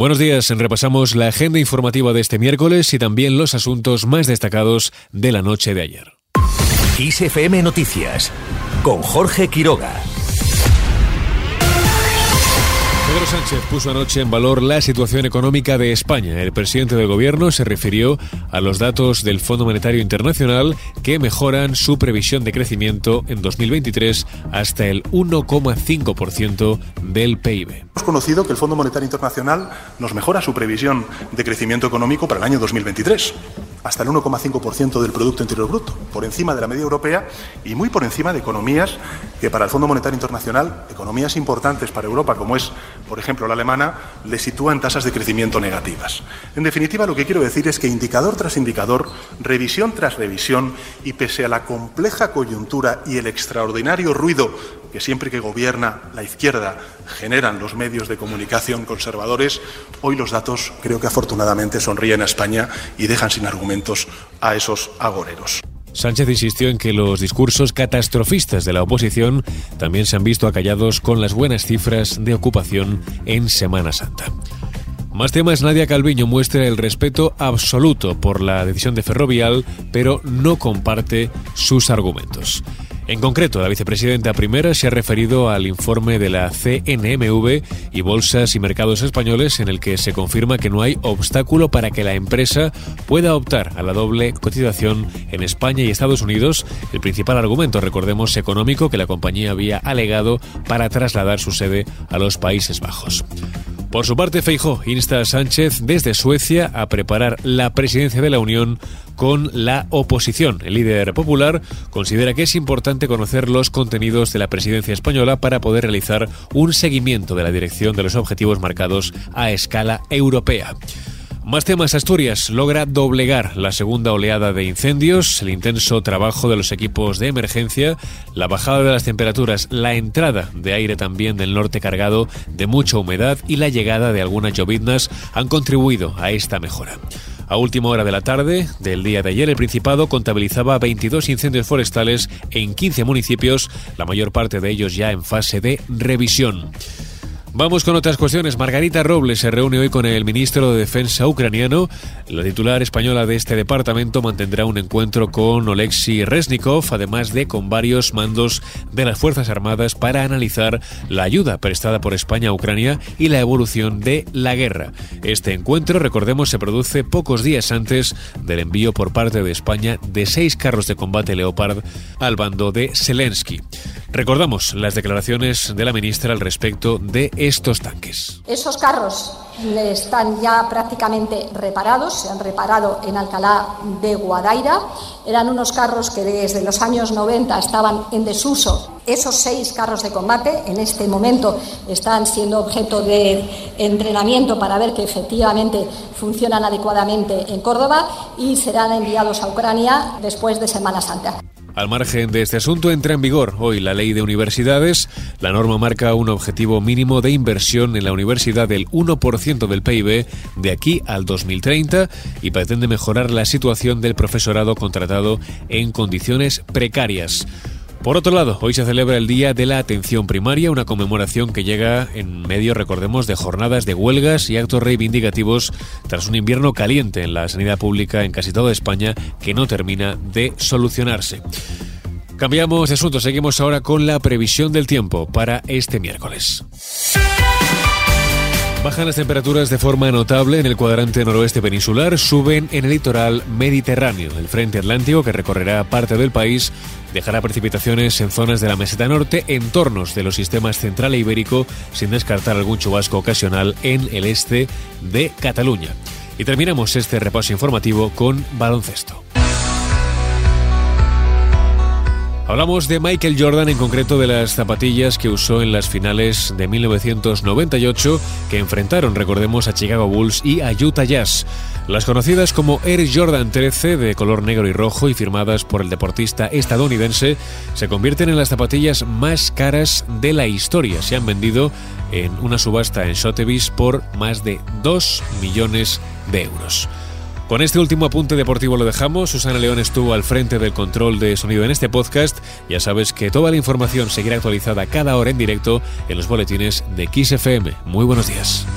Buenos días, repasamos la agenda informativa de este miércoles y también los asuntos más destacados de la noche de ayer. ISFM Noticias con Jorge Quiroga. Pedro Sánchez puso anoche en valor la situación económica de España. El presidente del gobierno se refirió a los datos del Fondo Monetario Internacional que mejoran su previsión de crecimiento en 2023 hasta el 1,5% del PIB. Hemos conocido que el Fondo Monetario Internacional nos mejora su previsión de crecimiento económico para el año 2023 hasta el 1,5% del Producto Interior Bruto, por encima de la media europea y muy por encima de economías que para el Fondo Monetario Internacional, economías importantes para Europa, como es, por ejemplo, la alemana, le sitúan tasas de crecimiento negativas. En definitiva, lo que quiero decir es que indicador tras indicador, revisión tras revisión, y pese a la compleja coyuntura y el extraordinario ruido que siempre que gobierna la izquierda generan los medios de comunicación conservadores, hoy los datos creo que afortunadamente sonríen a España y dejan sin argumentos a esos agoreros. Sánchez insistió en que los discursos catastrofistas de la oposición también se han visto acallados con las buenas cifras de ocupación en Semana Santa. Más temas, Nadia Calviño muestra el respeto absoluto por la decisión de Ferrovial, pero no comparte sus argumentos. En concreto, la vicepresidenta primera se ha referido al informe de la CNMV y Bolsas y Mercados Españoles en el que se confirma que no hay obstáculo para que la empresa pueda optar a la doble cotización en España y Estados Unidos, el principal argumento, recordemos, económico que la compañía había alegado para trasladar su sede a los Países Bajos. Por su parte, Feijó insta a Sánchez desde Suecia a preparar la presidencia de la Unión con la oposición. El líder popular considera que es importante conocer los contenidos de la presidencia española para poder realizar un seguimiento de la dirección de los objetivos marcados a escala europea. Más temas, Asturias logra doblegar la segunda oleada de incendios, el intenso trabajo de los equipos de emergencia, la bajada de las temperaturas, la entrada de aire también del norte cargado de mucha humedad y la llegada de algunas lloviznas han contribuido a esta mejora. A última hora de la tarde del día de ayer, el Principado contabilizaba 22 incendios forestales en 15 municipios, la mayor parte de ellos ya en fase de revisión. Vamos con otras cuestiones. Margarita Robles se reúne hoy con el ministro de Defensa ucraniano. La titular española de este departamento mantendrá un encuentro con Oleksiy Resnikov, además de con varios mandos de las Fuerzas Armadas para analizar la ayuda prestada por España a Ucrania y la evolución de la guerra. Este encuentro, recordemos, se produce pocos días antes del envío por parte de España de seis carros de combate Leopard al bando de Zelensky. Recordamos las declaraciones de la ministra al respecto de estos tanques. Esos carros están ya prácticamente reparados, se han reparado en Alcalá de Guadaira. Eran unos carros que desde los años 90 estaban en desuso. Esos seis carros de combate en este momento están siendo objeto de entrenamiento para ver que efectivamente funcionan adecuadamente en Córdoba y serán enviados a Ucrania después de Semana Santa. Al margen de este asunto, entra en vigor hoy la ley de universidades. La norma marca un objetivo mínimo de inversión en la universidad del 1% del PIB de aquí al 2030 y pretende mejorar la situación del profesorado contratado en condiciones precarias. Por otro lado, hoy se celebra el Día de la Atención Primaria, una conmemoración que llega en medio, recordemos, de jornadas de huelgas y actos reivindicativos tras un invierno caliente en la sanidad pública en casi toda España que no termina de solucionarse. Cambiamos de asunto, seguimos ahora con la previsión del tiempo para este miércoles. Bajan las temperaturas de forma notable en el cuadrante noroeste peninsular, suben en el litoral mediterráneo. El frente atlántico, que recorrerá parte del país, dejará precipitaciones en zonas de la meseta norte, entornos de los sistemas central e ibérico, sin descartar algún chubasco ocasional en el este de Cataluña. Y terminamos este repaso informativo con baloncesto. Hablamos de Michael Jordan, en concreto de las zapatillas que usó en las finales de 1998 que enfrentaron, recordemos, a Chicago Bulls y a Utah Jazz. Las conocidas como Air Jordan 13 de color negro y rojo y firmadas por el deportista estadounidense se convierten en las zapatillas más caras de la historia. Se han vendido en una subasta en Sotheby's por más de 2 millones de euros. Con este último apunte deportivo lo dejamos. Susana León estuvo al frente del control de sonido en este podcast. Ya sabes que toda la información seguirá actualizada cada hora en directo en los boletines de XFM. Muy buenos días.